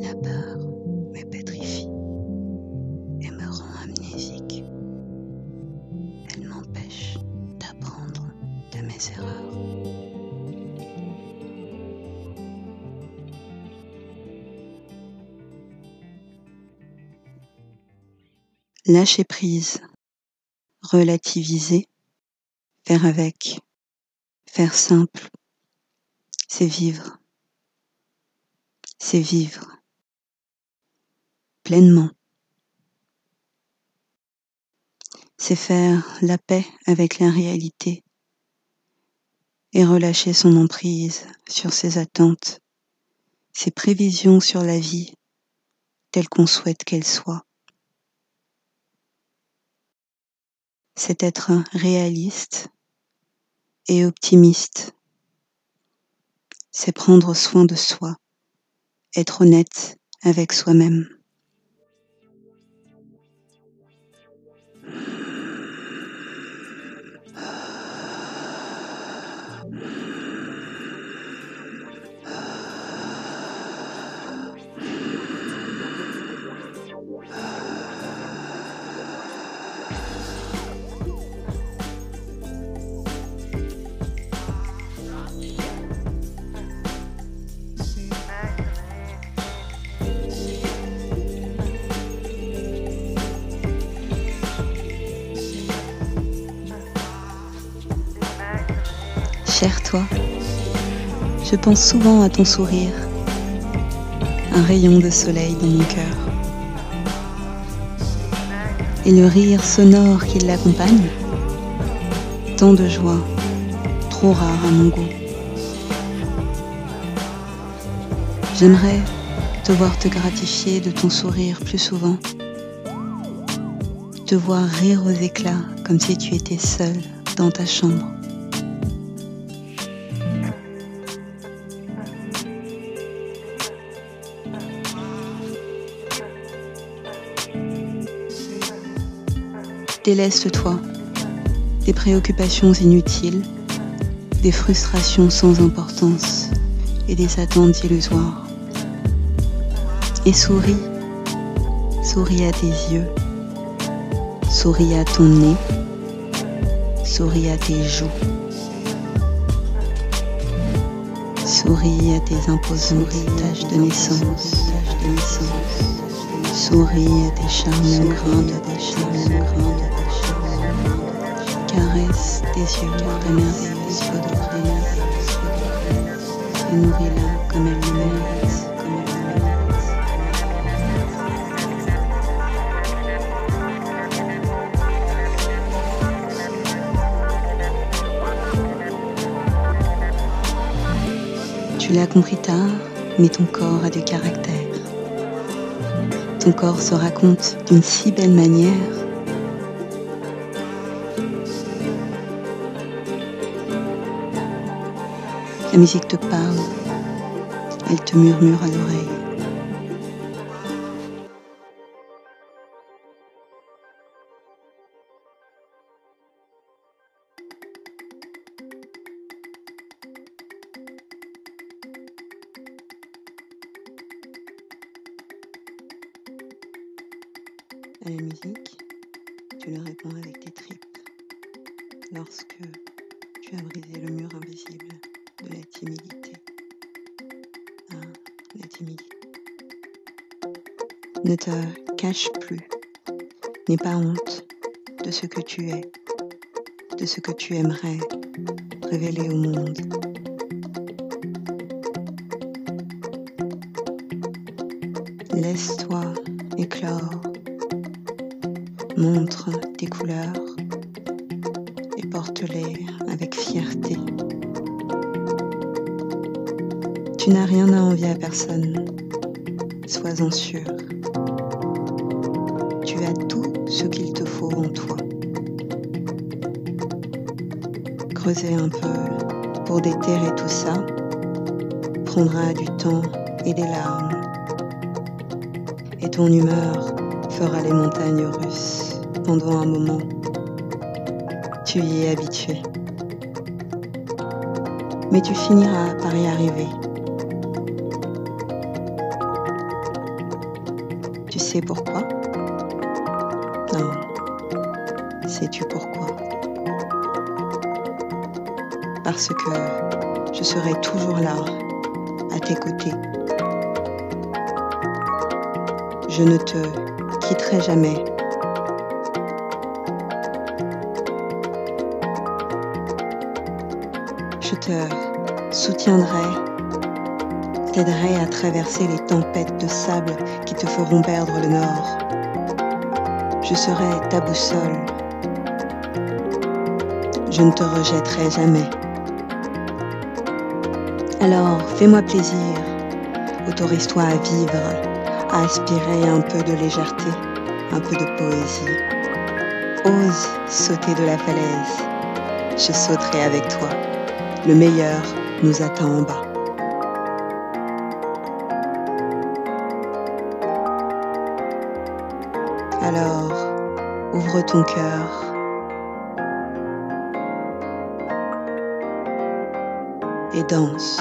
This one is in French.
La peur me pétrifie et me rend amnésique. Elle m'empêche d'apprendre de mes erreurs. Lâcher prise, relativiser, faire avec, faire simple, c'est vivre. C'est vivre pleinement. C'est faire la paix avec la réalité et relâcher son emprise sur ses attentes, ses prévisions sur la vie telle qu'on souhaite qu'elle soit. C'est être réaliste et optimiste. C'est prendre soin de soi, être honnête avec soi-même. Cher toi, je pense souvent à ton sourire, un rayon de soleil dans mon cœur. Et le rire sonore qui l'accompagne, tant de joie, trop rare à mon goût. J'aimerais te voir te gratifier de ton sourire plus souvent, te voir rire aux éclats comme si tu étais seule dans ta chambre. Déleste-toi des préoccupations inutiles, des frustrations sans importance et des attentes illusoires. Et souris, souris à tes yeux, souris à ton nez, souris à tes joues, souris à tes imposantes taches de naissance, de naissance, souris à tes charmants tes charmants grains de caresse tes yeux ta merveilleuse de et nourris-la comme elle le mérite. Tu l'as compris tard, mais ton corps a du caractère. Ton corps se raconte d'une si belle manière La musique te parle, elle te murmure à l'oreille. À la musique, tu le réponds avec tes tripes. Lorsque tu as brisé le mur invisible de la timidité. Ah, la timidité. Ne te cache plus. N'aie pas honte de ce que tu es, de ce que tu aimerais révéler au monde. Laisse-toi éclore. Montre tes couleurs et porte-les avec fierté. Tu n'as rien à envier à personne, sois-en sûr. Tu as tout ce qu'il te faut en toi. Creuser un peu pour déterrer tout ça prendra du temps et des larmes. Et ton humeur fera les montagnes russes pendant un moment. Tu y es habitué. Mais tu finiras par y arriver. Sais pourquoi Non. Sais-tu pourquoi? Parce que je serai toujours là, à tes côtés. Je ne te quitterai jamais. Je te soutiendrai, t'aiderai à traverser les tempêtes de sable qui te feront perdre le nord. Je serai ta boussole. Je ne te rejetterai jamais. Alors, fais-moi plaisir, autorise-toi à vivre, à aspirer un peu de légèreté, un peu de poésie. Ose sauter de la falaise, je sauterai avec toi. Le meilleur nous attend en bas. Alors, ouvre ton cœur. Et danse.